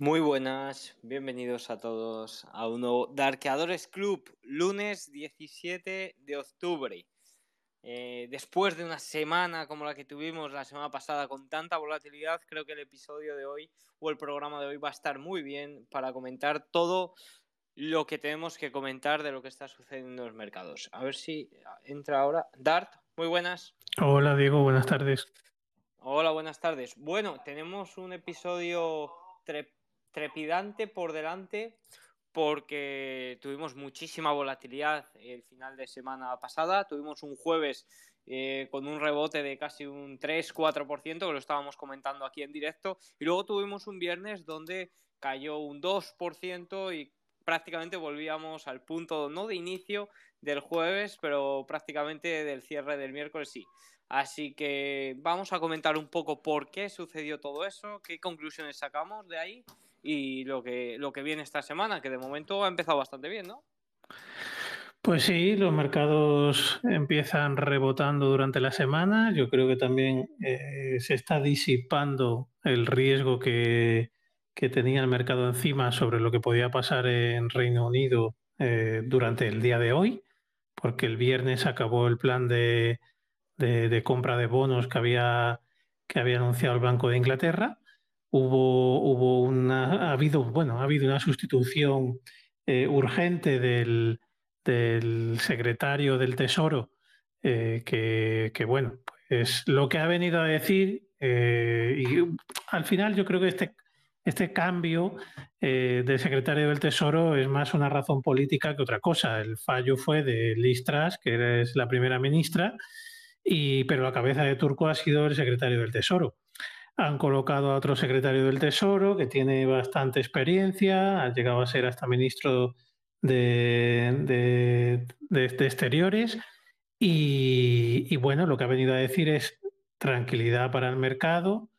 Muy buenas, bienvenidos a todos a un nuevo Darkeadores Club, lunes 17 de octubre. Eh, después de una semana como la que tuvimos la semana pasada con tanta volatilidad, creo que el episodio de hoy o el programa de hoy va a estar muy bien para comentar todo lo que tenemos que comentar de lo que está sucediendo en los mercados. A ver si entra ahora. Dart, muy buenas. Hola Diego, buenas tardes. Hola, buenas tardes. Bueno, tenemos un episodio trepidante por delante porque tuvimos muchísima volatilidad el final de semana pasada. Tuvimos un jueves eh, con un rebote de casi un 3-4%, que lo estábamos comentando aquí en directo. Y luego tuvimos un viernes donde cayó un 2% y prácticamente volvíamos al punto no de inicio del jueves, pero prácticamente del cierre del miércoles sí. Así que vamos a comentar un poco por qué sucedió todo eso, qué conclusiones sacamos de ahí y lo que, lo que viene esta semana, que de momento ha empezado bastante bien, ¿no? Pues sí, los mercados empiezan rebotando durante la semana. Yo creo que también eh, se está disipando el riesgo que, tenía el mercado encima sobre lo que podía pasar en Reino Unido eh, durante el día de hoy, porque el viernes acabó el plan de, de compra de bonos que había, que había anunciado el Banco de Inglaterra hubo, hubo una, ha habido, bueno, ha habido una sustitución eh, urgente del, secretario del Tesoro, eh, que, que, bueno, pues lo que ha venido a decir, eh, y al final yo creo que este, este cambio del secretario del Tesoro es más una razón política que otra cosa. El fallo fue de Liz Truss, que es la primera ministra, y, pero la cabeza de Turco ha sido el secretario del Tesoro. Han colocado a otro secretario del Tesoro que tiene bastante experiencia, ha llegado a ser hasta ministro de, Exteriores y, bueno, lo que ha venido a decir es tranquilidad para el mercado,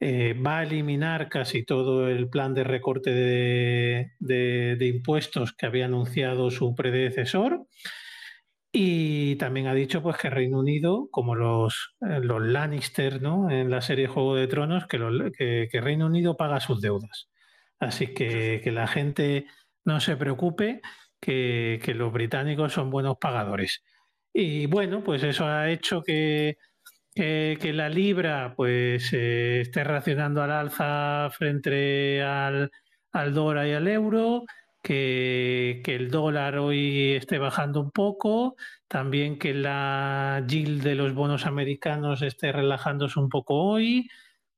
eh, va a eliminar casi todo el plan de recorte de impuestos que había anunciado su predecesor y también ha dicho pues, que Reino Unido, como los, eh, los Lannister ¿no? en la serie Juego de Tronos, que, Reino Unido paga sus deudas. Así que que la gente no se preocupe, que, que, los británicos son buenos pagadores. Y bueno, pues eso ha hecho que, que la libra pues eh, esté reaccionando al alza frente al, al dólar y al euro que, el dólar hoy esté bajando un poco, también que la yield de los bonos americanos esté relajándose un poco hoy.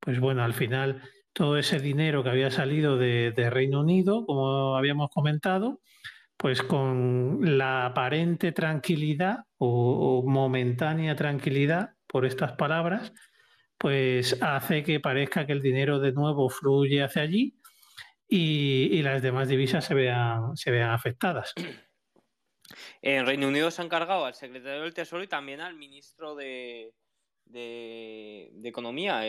Pues bueno, al final todo ese dinero que había salido de, Reino Unido, como habíamos comentado, pues con la aparente tranquilidad o, momentánea tranquilidad, por estas palabras, pues hace que parezca que el dinero de nuevo fluye hacia allí y, las demás divisas se vean, se vean afectadas. En Reino Unido se han cargado al secretario del Tesoro y también al ministro de, Economía,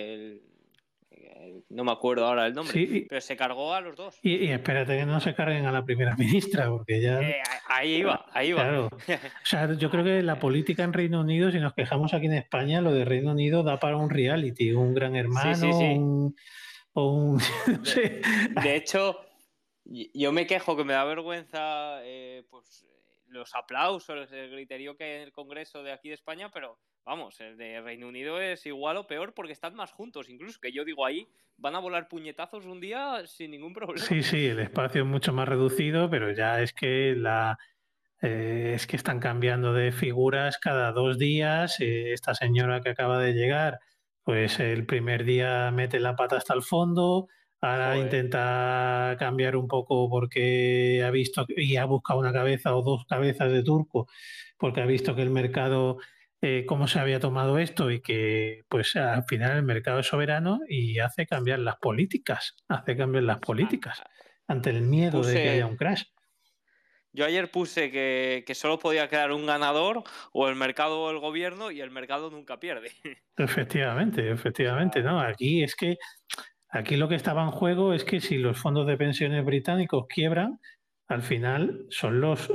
no me acuerdo ahora el nombre, pero se cargó a los dos. Y, espérate que no se carguen a la primera ministra, porque ya. Eh, ahí iba, ahí iba. Claro. O sea, yo creo que la política en Reino Unido, si nos quejamos aquí en España, lo de Reino Unido da para un reality, un gran hermano, un de, hecho, yo me quejo que me da vergüenza eh, pues, los aplausos, el griterío que hay en el Congreso de aquí de España, pero vamos, el de Reino Unido es igual o peor porque están más juntos, incluso que yo digo ahí, van a volar puñetazos un día sin ningún problema. Sí, sí, el espacio es mucho más reducido, pero ya es que la... Eh, es que están cambiando de figuras cada dos días. Eh, esta señora que acaba de llegar, pues el primer día mete la pata hasta el fondo, ahora intenta cambiar un poco porque ha visto y ha buscado una cabeza o dos cabezas de turco, porque ha visto que el mercado, eh, cómo se había tomado esto y que pues al final el mercado es soberano y hace cambiar las políticas, hace cambiar las políticas ante el miedo de que haya un crash. Yo ayer puse que, solo podía quedar un ganador, o el mercado o el gobierno, y el mercado nunca pierde. Efectivamente, efectivamente, ¿no? Aquí es que aquí lo que estaba en juego es que si los fondos de pensiones británicos quiebran, al final son los,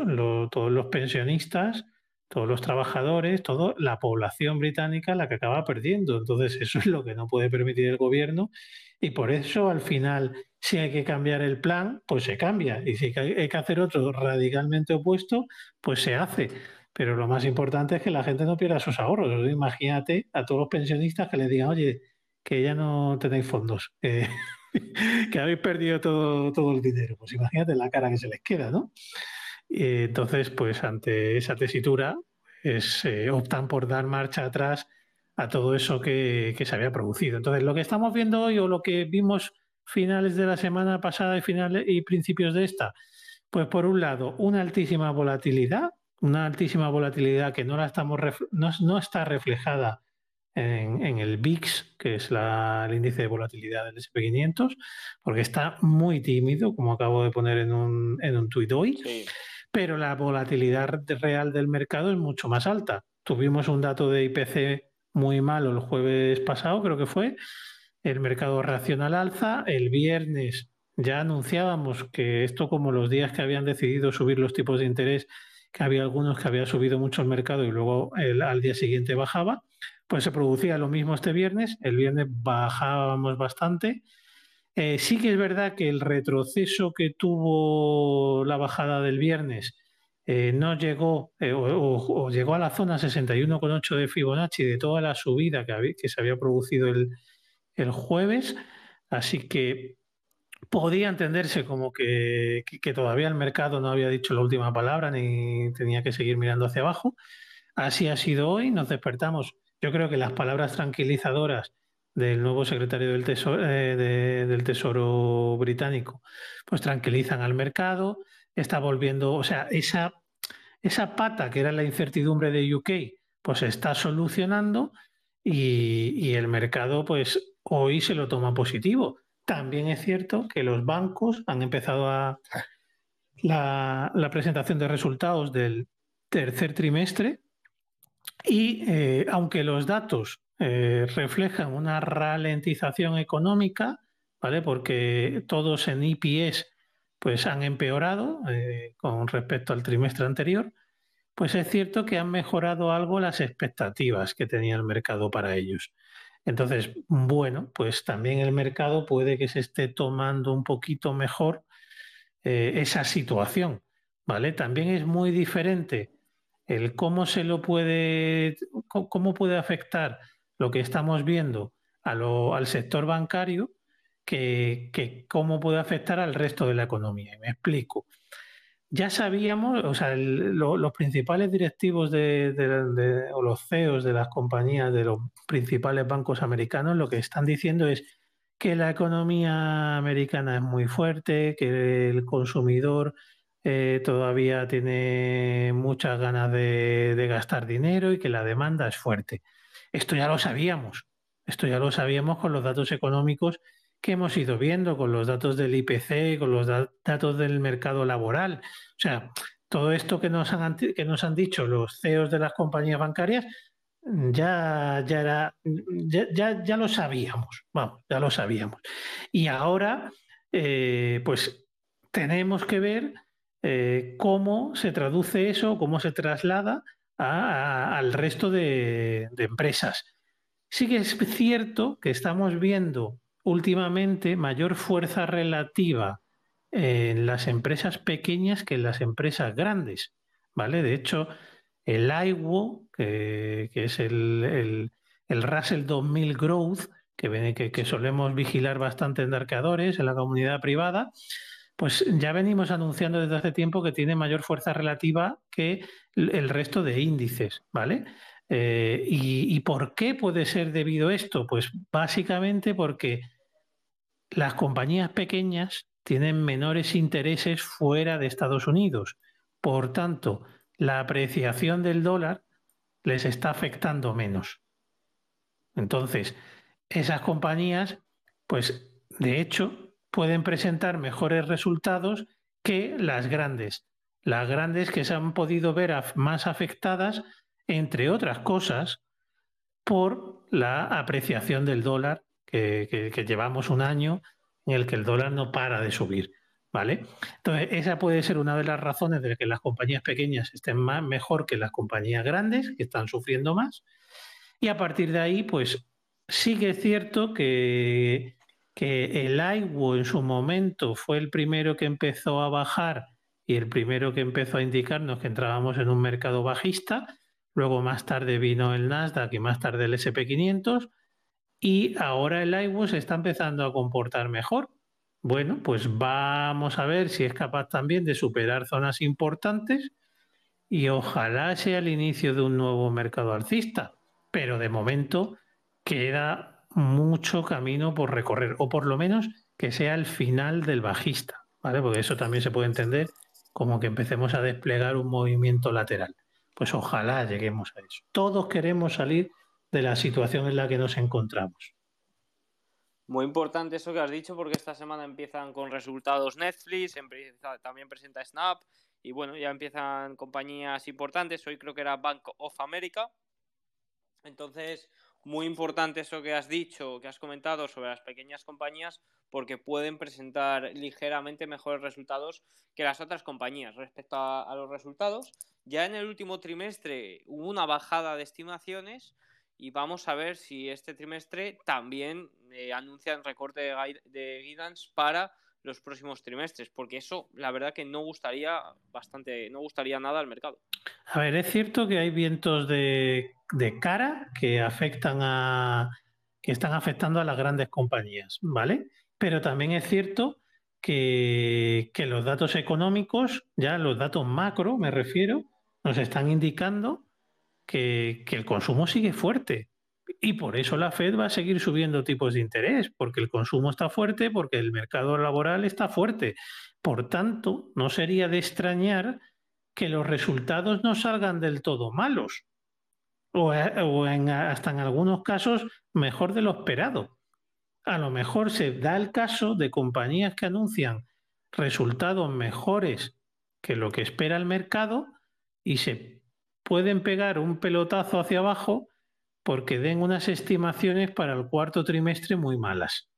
todos los pensionistas, todos los trabajadores, toda la población británica la que acaba perdiendo. Entonces, eso es lo que no puede permitir el gobierno Y por eso al final, si hay que cambiar el plan, pues se cambia. Y si hay que hacer otro radicalmente opuesto, pues se hace. Pero lo más importante es que la gente no pierda sus ahorros. Imagínate a todos los pensionistas que les digan, oye, que ya no tenéis fondos, que habéis perdido todo, todo el dinero. Pues imagínate la cara que se les queda, ¿no? entonces, pues ante esa tesitura, es, eh, optan por dar marcha atrás a todo eso que, se había producido. Entonces, lo que estamos viendo hoy o lo que vimos finales de la semana pasada y finales y principios de esta, pues por un lado, una altísima volatilidad, una altísima volatilidad que no la estamos no, está reflejada en, el VIX, que es el índice de volatilidad del SP500, porque está muy tímido, como acabo de poner en un, en un tuit hoy, pero la volatilidad real del mercado es mucho más alta. Tuvimos un dato de IPC muy malo el jueves pasado, creo que fue. El mercado reacciona al alza. El viernes ya anunciábamos que esto, como los días que habían decidido subir los tipos de interés, que había algunos que había subido mucho el mercado y luego al día siguiente bajaba, pues se producía lo mismo este viernes. El viernes bajábamos bastante. Eh, sí que es verdad que el retroceso que tuvo la bajada del viernes eh, no llegó eh, o, llegó a la zona 61,8 de Fibonacci de toda la subida que, que se había producido el, jueves, así que podía entenderse como que, todavía el mercado no había dicho la última palabra ni tenía que seguir mirando hacia abajo. Así ha sido hoy, nos despertamos. Yo creo que las palabras tranquilizadoras del nuevo secretario del Tesoro, eh, del tesoro británico, pues tranquilizan al mercado está volviendo, o sea, esa, esa pata que era la incertidumbre de UK, pues está solucionando y, el mercado, pues hoy se lo toma positivo. También es cierto que los bancos han empezado a la, presentación de resultados del tercer trimestre y eh, aunque los datos eh, reflejan una ralentización económica, ¿vale? Porque todos en IPS pues han empeorado eh, con respecto al trimestre anterior, pues es cierto que han mejorado algo las expectativas que tenía el mercado para ellos. Entonces, bueno, pues también el mercado puede que se esté tomando un poquito mejor eh, esa situación, ¿vale? También es muy diferente el cómo se lo puede, cómo puede afectar lo que estamos viendo al sector bancario que, cómo puede afectar al resto de la economía. Y me explico. Ya sabíamos, o sea, los principales directivos de, o los CEOs de las compañías de los principales bancos americanos lo que están diciendo es que la economía americana es muy fuerte, que el consumidor eh, todavía tiene muchas ganas de, de, gastar dinero y que la demanda es fuerte. Esto ya lo sabíamos, esto ya lo sabíamos con los datos económicos que hemos ido viendo con los datos del IPC, con los datos del mercado laboral. O sea, todo esto que nos han, que nos han dicho los CEOs de las compañías bancarias, ya, ya, era, ya, ya, lo sabíamos, vamos, ya lo sabíamos. Y ahora, eh, pues tenemos que ver eh, cómo se traduce eso, cómo se traslada al resto de, de empresas. Sí que es cierto que estamos viendo últimamente mayor fuerza relativa en las empresas pequeñas que en las empresas grandes, ¿vale? De hecho, el IWO, que, es el, el, Russell 2000 Growth, que, que, que, solemos vigilar bastante en arqueadores, en la comunidad privada, pues ya venimos anunciando desde hace tiempo que tiene mayor fuerza relativa que el resto de índices, ¿vale? Eh, y, ¿Y por qué puede ser debido a esto? Pues básicamente porque las compañías pequeñas tienen menores intereses fuera de Estados Unidos. Por tanto, la apreciación del dólar les está afectando menos. Entonces, esas compañías, pues de hecho, pueden presentar mejores resultados que las grandes. Las grandes que se han podido ver más afectadas, entre otras cosas, por la apreciación del dólar que, llevamos un año en el que el dólar no para de subir. ¿Vale? Entonces, esa puede ser una de las razones de que las compañías pequeñas estén más, mejor que las compañías grandes, que están sufriendo más. Y a partir de ahí, pues sí que es cierto que, que el iWo en su momento fue el primero que empezó a bajar y el primero que empezó a indicarnos que entrábamos en un mercado bajista. Luego más tarde vino el Nasdaq y más tarde el SP500 y ahora el se está empezando a comportar mejor. Bueno, pues vamos a ver si es capaz también de superar zonas importantes y ojalá sea el inicio de un nuevo mercado alcista. Pero de momento queda mucho camino por recorrer, o por lo menos que sea el final del bajista, ¿vale? Porque eso también se puede entender como que empecemos a desplegar un movimiento lateral. Pues ojalá lleguemos a eso. Todos queremos salir de la situación en la que nos encontramos. Muy importante eso que has dicho porque esta semana empiezan con resultados Netflix, también presenta Snap y bueno, ya empiezan compañías importantes. Hoy creo que era Bank of America. Entonces, muy importante eso que has dicho, que has comentado sobre las pequeñas compañías, porque pueden presentar ligeramente mejores resultados que las otras compañías. Respecto a, los resultados, ya en el último trimestre hubo una bajada de estimaciones y vamos a ver si este trimestre también eh, anuncian recorte de, de guidance para los próximos trimestres, porque eso la verdad que no gustaría bastante, no gustaría nada al mercado. A ver, es cierto que hay vientos de, cara que afectan a que están afectando a las grandes compañías, ¿vale? Pero también es cierto que, los datos económicos, ya los datos macro me refiero, nos están indicando que, el consumo sigue fuerte. Y por eso la Fed va a seguir subiendo tipos de interés, porque el consumo está fuerte, porque el mercado laboral está fuerte. Por tanto, no sería de extrañar que los resultados no salgan del todo malos, o, eh, hasta en algunos casos mejor de lo esperado. A lo mejor se da el caso de compañías que anuncian resultados mejores que lo que espera el mercado y se pueden pegar un pelotazo hacia abajo porque den unas estimaciones para el cuarto trimestre muy malas.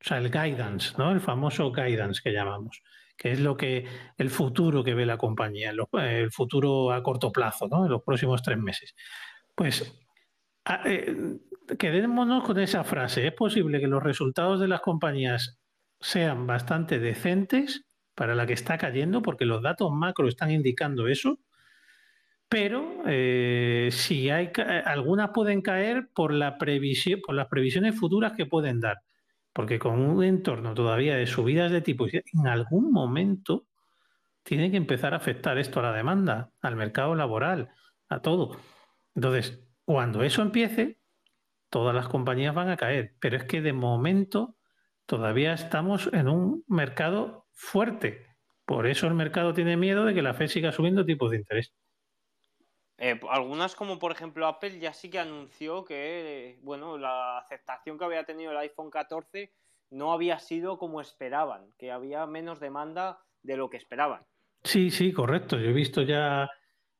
O sea, el guidance, ¿no? El famoso guidance que llamamos, que es lo que el futuro que ve la compañía, el futuro a corto plazo, ¿no? En los próximos tres meses. Pues eh, quedémonos con esa frase. Es posible que los resultados de las compañías sean bastante decentes para la que está cayendo, porque los datos macro están indicando eso, pero eh, si hay eh, algunas pueden caer por la previsión, por las previsiones futuras que pueden dar, porque con un entorno todavía de subidas de tipo, en algún momento tiene que empezar a afectar esto a la demanda, al mercado laboral, a todo. Entonces, cuando eso empiece, todas las compañías van a caer, pero es que de momento todavía estamos en un mercado fuerte. Por eso el mercado tiene miedo de que la Fed siga subiendo tipos de interés. Eh, algunas, como por ejemplo Apple, ya sí que anunció que bueno, la aceptación que había tenido el iPhone 14 no había sido como esperaban, que había menos demanda de lo que esperaban. Sí, sí, correcto. Yo he visto ya,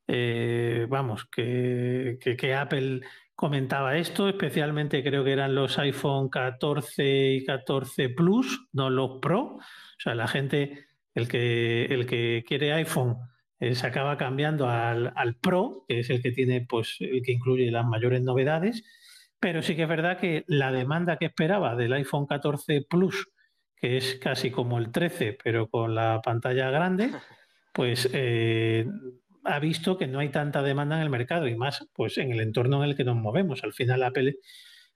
eh, vamos, que, que, Apple comentaba esto, especialmente creo que eran los iPhone 14 y 14 Plus, no los Pro. O sea, la gente, el que, el que quiere iPhone eh, se acaba cambiando al, Pro, que es el que tiene, pues, el que incluye las mayores novedades. Pero sí que es verdad que la demanda que esperaba del iPhone 14 Plus, que es casi como el 13, pero con la pantalla grande, pues eh, ha visto que no hay tanta demanda en el mercado y más pues en el entorno en el que nos movemos. Al final Apple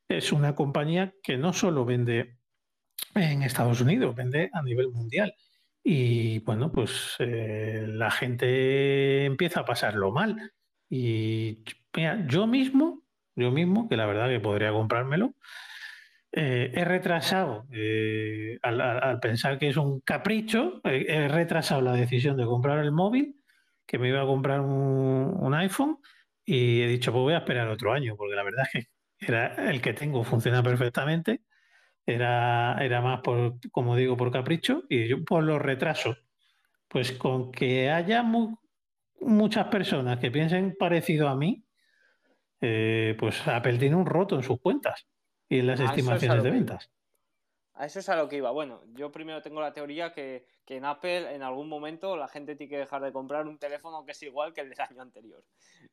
es una compañía que no solo vende en Estados Unidos, vende a nivel mundial. Y bueno, pues eh, la gente empieza a pasarlo mal. Y yo mismo, yo mismo, que la verdad que podría comprármelo, eh, he retrasado, eh, al, pensar que es un capricho, he retrasado la decisión de comprar el móvil, que me iba a comprar un, un, iPhone, y he dicho, pues voy a esperar otro año, porque la verdad que era el que tengo, funciona perfectamente era, era más por, como digo, por capricho y yo por los retrasos. Pues con que haya muchas personas que piensen parecido a mí, eh, pues Apple tiene un roto en sus cuentas y en las estimaciones de ventas. A eso es a lo que iba. Bueno, yo primero tengo la teoría que, que, en Apple en algún momento la gente tiene que dejar de comprar un teléfono que es igual que el del año anterior.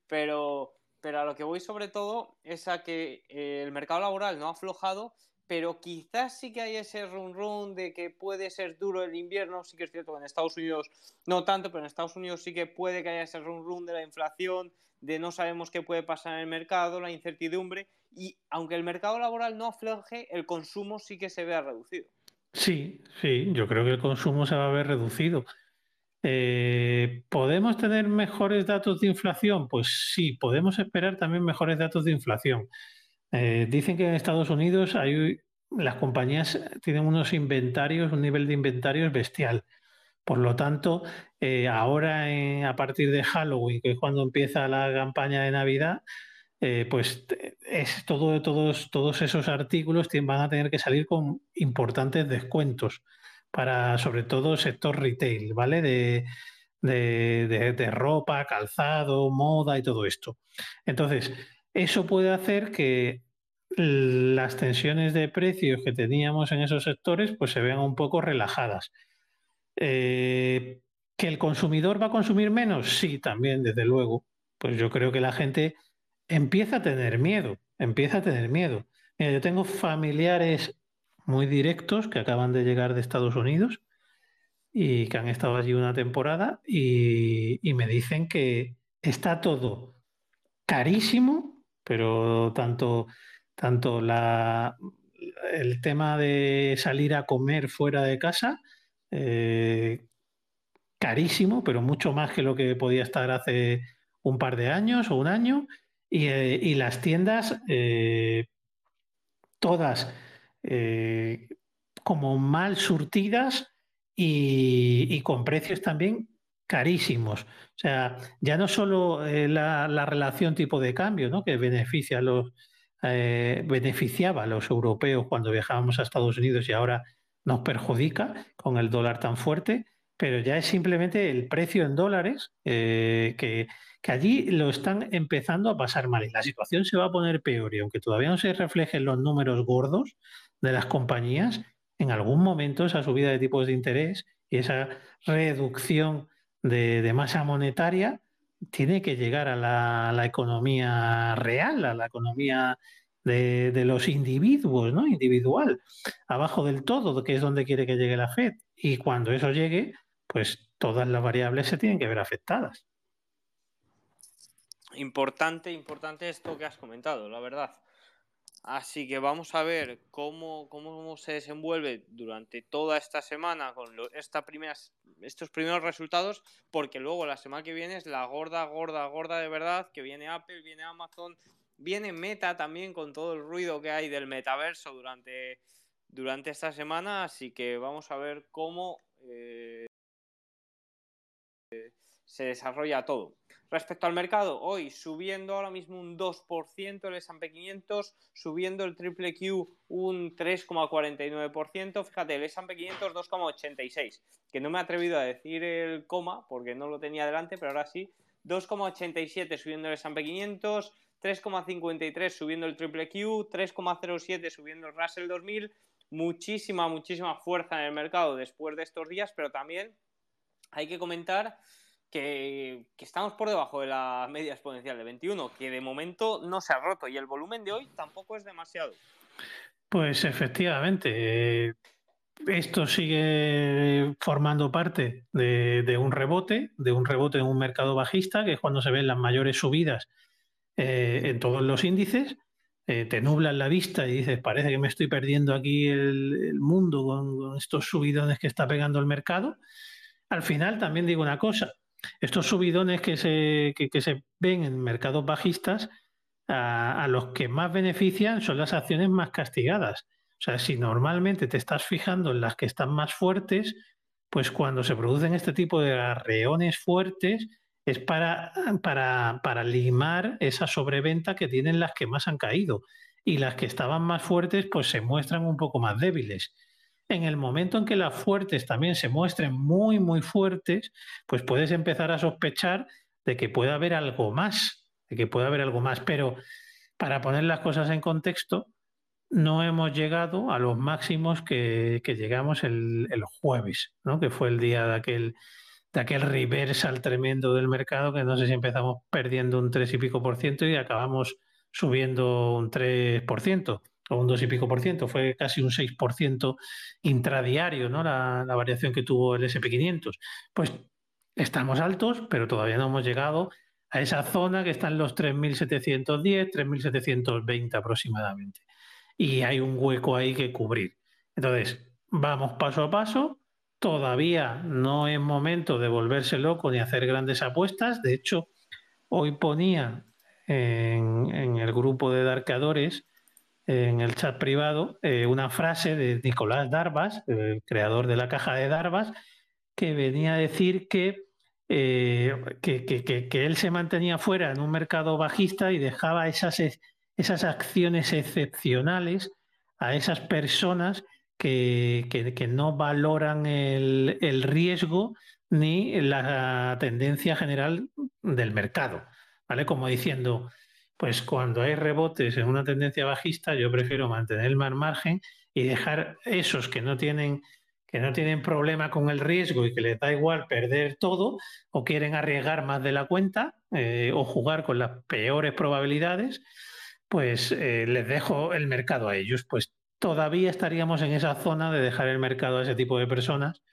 Pero, pero a lo que voy sobre todo es a que eh, el mercado laboral no ha aflojado pero quizás sí que hay ese run run de que puede ser duro el invierno. Sí que es cierto que en Estados Unidos no tanto, pero en Estados Unidos sí que puede que haya ese run run de la inflación, de no sabemos qué puede pasar en el mercado, la incertidumbre. Y aunque el mercado laboral no afloje, el consumo sí que se vea reducido. Sí, sí, yo creo que el consumo se va a ver reducido. Eh, ¿Podemos tener mejores datos de inflación? Pues sí, podemos esperar también mejores datos de inflación. Eh, dicen que en Estados Unidos hay, las compañías tienen unos inventarios, un nivel de inventarios bestial. Por lo tanto, eh, ahora a partir de Halloween, que es cuando empieza la campaña de Navidad, eh, pues es todo, todos, todos esos artículos van a tener que salir con importantes descuentos para sobre todo sector retail, ¿vale? De, de ropa, calzado, moda y todo esto. Entonces, eso puede hacer que las tensiones de precios que teníamos en esos sectores pues se vean un poco relajadas. Eh, ¿Que el consumidor va a consumir menos? Sí, también, desde luego. Pues yo creo que la gente empieza a tener miedo, empieza a tener miedo. yo tengo familiares muy directos que acaban de llegar de Estados Unidos y que han estado allí una temporada y me dicen que está todo carísimo pero tanto, tanto la, el tema de salir a comer fuera de casa, eh, carísimo, pero mucho más que lo que podía estar hace un par de años o un año, y, eh, las tiendas, eh, todas como mal surtidas y con precios también carísimos. O sea, ya no solo eh, la, relación tipo de cambio, ¿no? que beneficia a los, eh, beneficiaba a los europeos cuando viajábamos a Estados Unidos y ahora nos perjudica con el dólar tan fuerte, pero ya es simplemente el precio en dólares eh, que, que, allí lo están empezando a pasar mal. Y la situación se va a poner peor y aunque todavía no se reflejen los números gordos de las compañías, en algún momento esa subida de tipos de interés y esa reducción de, masa monetaria tiene que llegar a la, economía real, a la economía de, los individuos, ¿no? Individual, abajo del todo, que es donde quiere que llegue la Fed. Y cuando eso llegue, pues todas las variables se tienen que ver afectadas. Importante, importante esto que has comentado, la verdad. Así que vamos a ver cómo, cómo se desenvuelve durante toda esta semana con esta primeras, estos primeros resultados, porque luego la semana que viene es la gorda, gorda, gorda de verdad, que viene Apple, viene Amazon, viene Meta también con todo el ruido que hay del metaverso durante, durante esta semana, así que vamos a ver cómo eh, se desarrolla todo. Respecto al mercado, hoy subiendo ahora mismo un 2% el S&P 500, subiendo el triple Q un 3,49%, fíjate, el S&P 500 2,86, que no me he atrevido a decir el coma porque no lo tenía delante, pero ahora sí, 2,87 subiendo el S&P 500, 3,53 subiendo el triple Q, 3,07 subiendo el Russell 2000, muchísima, muchísima fuerza en el mercado después de estos días, pero también hay que comentar que, estamos por debajo de la media exponencial de 21, que de momento no se ha roto y el volumen de hoy tampoco es demasiado. Pues efectivamente, eh, esto sigue formando parte de, un rebote, de un rebote en un mercado bajista, que es cuando se ven las mayores subidas eh, en todos los índices. Eh, te nublan la vista y dices, parece que me estoy perdiendo aquí el, mundo con estos subidones que está pegando el mercado. Al final también digo una cosa, estos subidones que se, se ven en mercados bajistas, a, los que más benefician son las acciones más castigadas. O sea, si normalmente te estás fijando en las que están más fuertes, pues cuando se producen este tipo de arreones fuertes es para, para, para limar esa sobreventa que tienen las que más han caído. Y las que estaban más fuertes, pues se muestran un poco más débiles en el momento en que las fuertes también se muestren muy, muy fuertes, pues puedes empezar a sospechar de que puede haber algo más, de que puede haber algo más. Pero para poner las cosas en contexto, no hemos llegado a los máximos que, llegamos el, jueves, ¿no? que fue el día de aquel, de aquel reversal tremendo del mercado, que no sé si empezamos perdiendo un 3 y pico por ciento y acabamos subiendo un 3 por ciento. Un 2 y pico por ciento, fue casi un 6 por ciento intradiario, ¿no? La, variación que tuvo el SP500. Pues estamos altos, pero todavía no hemos llegado a esa zona que está en los 3.710, 3.720 aproximadamente. Y hay un hueco ahí que cubrir. Entonces, vamos paso a paso. Todavía no es momento de volverse loco ni hacer grandes apuestas. De hecho, hoy ponía en, el grupo de Darkadores, en el chat privado, eh, una frase de Nicolás Darbas, el creador de la caja de Darbas, que venía a decir que eh, que, él se mantenía fuera en un mercado bajista y dejaba esas, esas acciones excepcionales a esas personas que, no valoran el, el, riesgo ni la tendencia general del mercado. ¿Vale? Como diciendo, pues cuando hay rebotes en una tendencia bajista, yo prefiero mantener el margen y dejar esos que no tienen que no tienen problema con el riesgo y que les da igual perder todo o quieren arriesgar más de la cuenta eh, o jugar con las peores probabilidades, pues eh, les dejo el mercado a ellos. Pues todavía estaríamos en esa zona de dejar el mercado a ese tipo de personas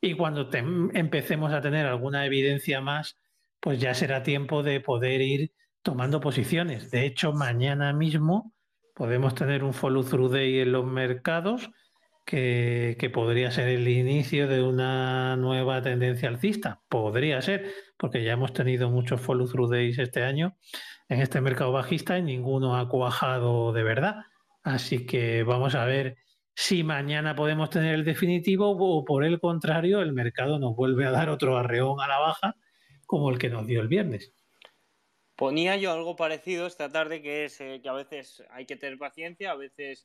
y cuando empecemos a tener alguna evidencia más, pues ya será tiempo de poder ir tomando posiciones. De hecho, mañana mismo podemos tener un follow through day en los mercados que, podría ser el inicio de una nueva tendencia alcista. Podría ser, porque ya hemos tenido muchos follow through days este año en este mercado bajista y ninguno ha cuajado de verdad. Así que vamos a ver si mañana podemos tener el definitivo o por el contrario el mercado nos vuelve a dar otro arreón a la baja como el que nos dio el viernes. Ponía yo algo parecido esta tarde que es eh, que a veces hay que tener paciencia, a veces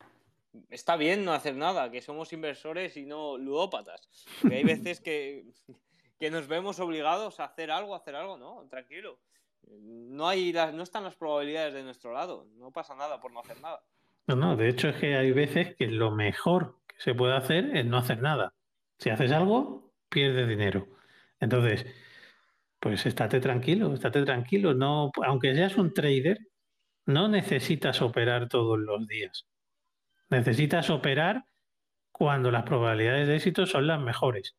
está bien no hacer nada, que somos inversores y no ludópatas. Que hay veces que, que, nos vemos obligados a hacer algo, hacer algo, ¿no? Tranquilo. No, hay no están las probabilidades de nuestro lado. No pasa nada por no hacer nada. No, no, de hecho es que hay veces que lo mejor que se puede hacer es no hacer nada. Si haces algo, pierdes dinero. Entonces, pues estate tranquilo, estate tranquilo. No, aunque seas un trader, no necesitas operar todos los días. Necesitas operar cuando las probabilidades de éxito son las mejores.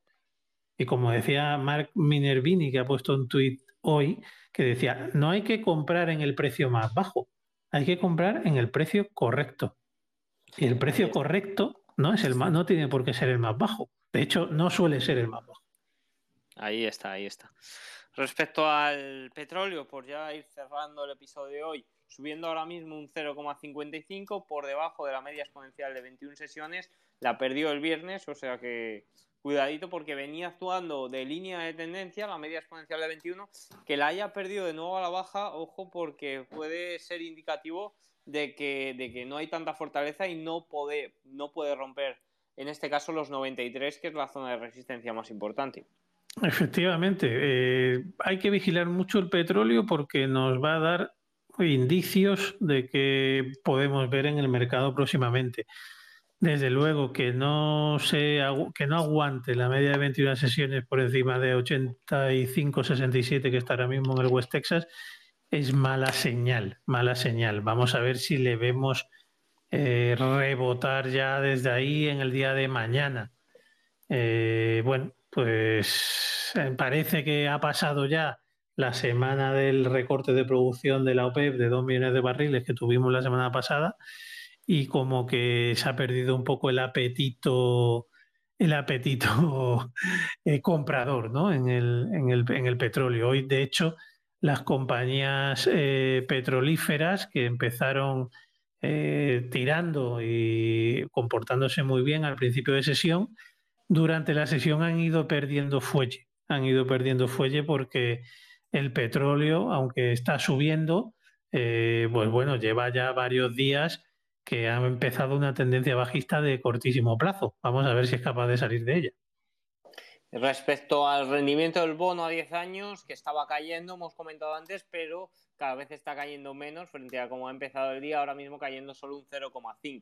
Y como decía Mark Minervini, que ha puesto un tuit hoy, que decía, no hay que comprar en el precio más bajo, hay que comprar en el precio correcto. Y el precio correcto no es el más, no tiene por qué ser el más bajo. De hecho, no suele ser el más bajo. Ahí está, ahí está. Respecto al petróleo, por ya ir cerrando el episodio de hoy, subiendo ahora mismo un 0,55 por debajo de la media exponencial de 21 sesiones. La perdió el viernes, o sea que cuidadito porque venía actuando de línea de tendencia, la media exponencial de 21, que la haya perdido de nuevo a la baja, ojo porque puede ser indicativo de que, de que no hay tanta fortaleza y no puede, no puede romper, en este caso, los 93, que es la zona de resistencia más importante. Efectivamente, eh, hay que vigilar mucho el petróleo porque nos va a dar indicios de que podemos ver en el mercado próximamente. Desde luego que no se que no aguante la media de 21 sesiones por encima de 85-67 que está ahora mismo en el West Texas es mala señal, mala señal. Vamos a ver si le vemos eh, rebotar ya desde ahí en el día de mañana. Eh, bueno, pues eh, parece que ha pasado ya la semana del recorte de producción de la OPEP de 2 millones de barriles que tuvimos la semana pasada y como que se ha perdido un poco el apetito el apetito eh, comprador ¿no? en, el, en, el, en, el, petróleo. Hoy, de hecho, las compañías eh, petrolíferas que empezaron tirando y comportándose muy bien al principio de sesión, durante la sesión han ido perdiendo fuelle. Han ido perdiendo fuelle porque el petróleo, aunque está subiendo, eh, pues bueno, lleva ya varios días que ha empezado una tendencia bajista de cortísimo plazo. Vamos a ver si es capaz de salir de ella. Respecto al rendimiento del bono a 10 años, que estaba cayendo, hemos comentado antes, pero cada vez está cayendo menos frente a cómo ha empezado el día, ahora mismo cayendo solo un 0,5.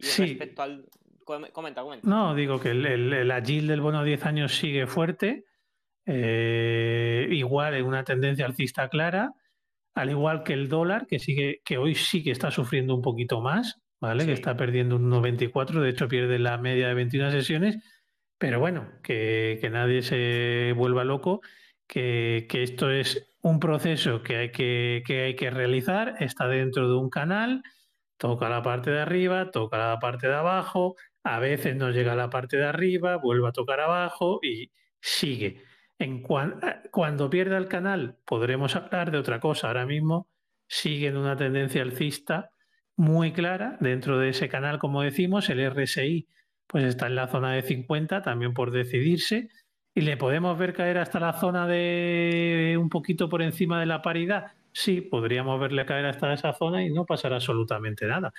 Y respecto al... Comenta, comenta. No, digo que el, el, del bono a 10 años sigue fuerte, eh, igual en una tendencia alcista clara, al igual que el dólar, que sigue, que hoy sí que está sufriendo un poquito más, ¿vale? Que está perdiendo un 1,24, de hecho pierde la media de 21 sesiones, pero bueno, que, nadie se vuelva loco, que, esto es un proceso que hay que, que hay que realizar, está dentro de un canal, toca la parte de arriba, toca la parte de abajo, a veces no llega a la parte de arriba, vuelve a tocar abajo y sigue. En eh, cuando pierda el canal podremos hablar de otra cosa. Ahora mismo sigue en una tendencia alcista muy clara dentro de ese canal, como decimos, el RSI pues está en la zona de 50 también por decidirse y le podemos ver caer hasta la zona de un poquito por encima de la paridad. Sí, podríamos verle caer hasta esa zona y no pasar absolutamente nada.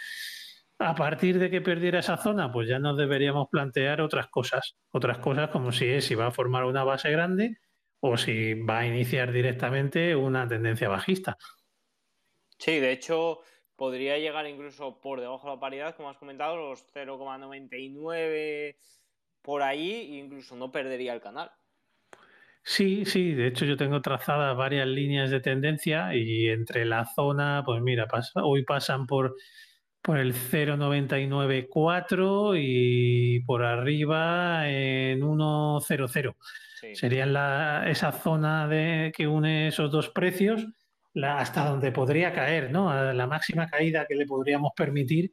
A partir de que perdiera esa zona, pues ya nos deberíamos plantear otras cosas. Otras cosas como si es si va a formar una base grande o si va a iniciar directamente una tendencia bajista. Sí, de hecho, podría llegar incluso por debajo de la paridad, como has comentado, los 0,99 por ahí, e incluso no perdería el canal. Sí, sí, de hecho yo tengo trazadas varias líneas de tendencia y entre la zona, pues mira, hoy pasan por por el 0,994 y por arriba en 1,00. Sí. Sería la, esa zona de, que une esos dos precios la, hasta donde podría caer, ¿no? A la máxima caída que le podríamos permitir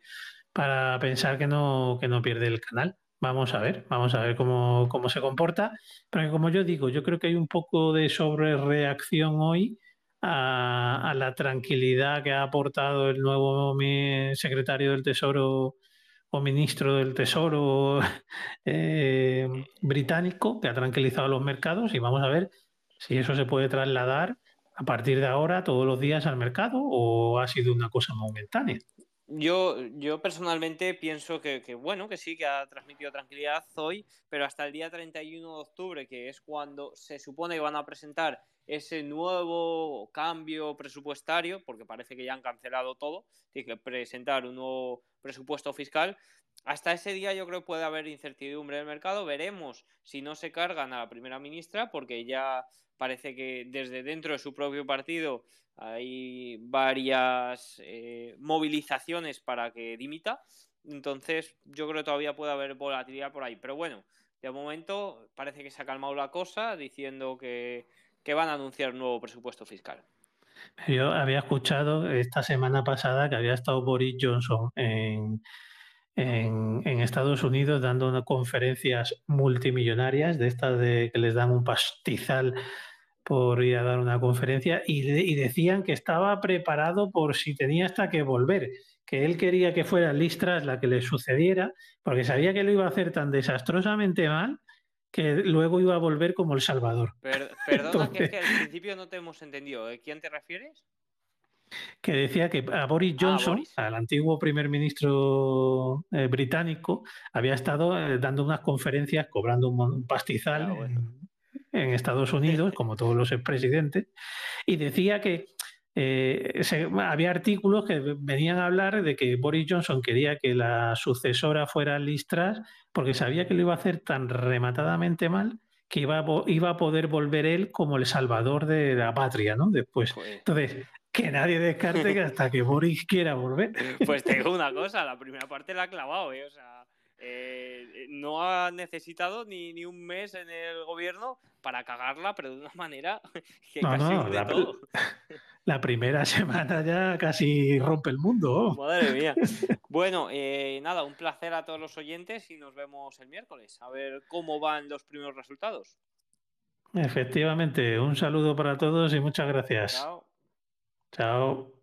para pensar que no, que no pierde el canal. Vamos a ver, vamos a ver cómo, cómo se comporta. Pero como yo digo, yo creo que hay un poco de sobrereacción hoy a, la tranquilidad que ha aportado el nuevo secretario del Tesoro o ministro del Tesoro eh, británico, que ha tranquilizado los mercados y vamos a ver si eso se puede trasladar a partir de ahora todos los días al mercado o ha sido una cosa momentánea. Yo, yo personalmente pienso que, que, bueno, que sí, que ha transmitido tranquilidad hoy, pero hasta el día 31 de octubre, que es cuando se supone que van a presentar ese nuevo cambio presupuestario, porque parece que ya han cancelado todo, tiene que presentar un nuevo presupuesto fiscal. Hasta ese día yo creo que puede haber incertidumbre en el mercado. Veremos si no se cargan a la primera ministra, porque ya parece que desde dentro de su propio partido hay varias eh, movilizaciones para que dimita. Entonces yo creo que todavía puede haber volatilidad por ahí. Pero bueno, de momento parece que se ha calmado la cosa diciendo que que van a anunciar un nuevo presupuesto fiscal. Yo había escuchado esta semana pasada que había estado Boris Johnson en, Estados Unidos dando unas conferencias multimillonarias, de estas de que les dan un pastizal por ir a dar una conferencia, y, y decían que estaba preparado por si tenía hasta que volver, que él quería que fuera Listras la que le sucediera, porque sabía que lo iba a hacer tan desastrosamente mal que luego iba a volver como El Salvador. perdona, que, al principio no te hemos entendido. ¿A quién te refieres? Que decía que a Boris ah, Johnson, al antiguo primer ministro eh, británico, había estado eh, dando unas conferencias cobrando un, pastizal en, Estados Unidos, como todos los expresidentes, y decía que eh, había artículos que venían a hablar de que Boris Johnson quería que la sucesora fuera Liz Truss porque sabía que lo iba a hacer tan rematadamente mal que iba a, iba a poder volver él como el salvador de la patria, ¿no? Después. Entonces, que nadie descarte que hasta que Boris quiera volver. Pues tengo una cosa, la primera parte la ha clavado, ¿eh? O sea, eh, no ha necesitado ni, ni, un mes en el gobierno para cagarla, pero de una manera que casi la, todo. La primera semana ya casi rompe el mundo. Madre mía. Bueno, eh, nada, un placer a todos los oyentes y nos vemos el miércoles a ver cómo van los primeros resultados. Efectivamente, un saludo para todos y muchas gracias. Chao. Chao.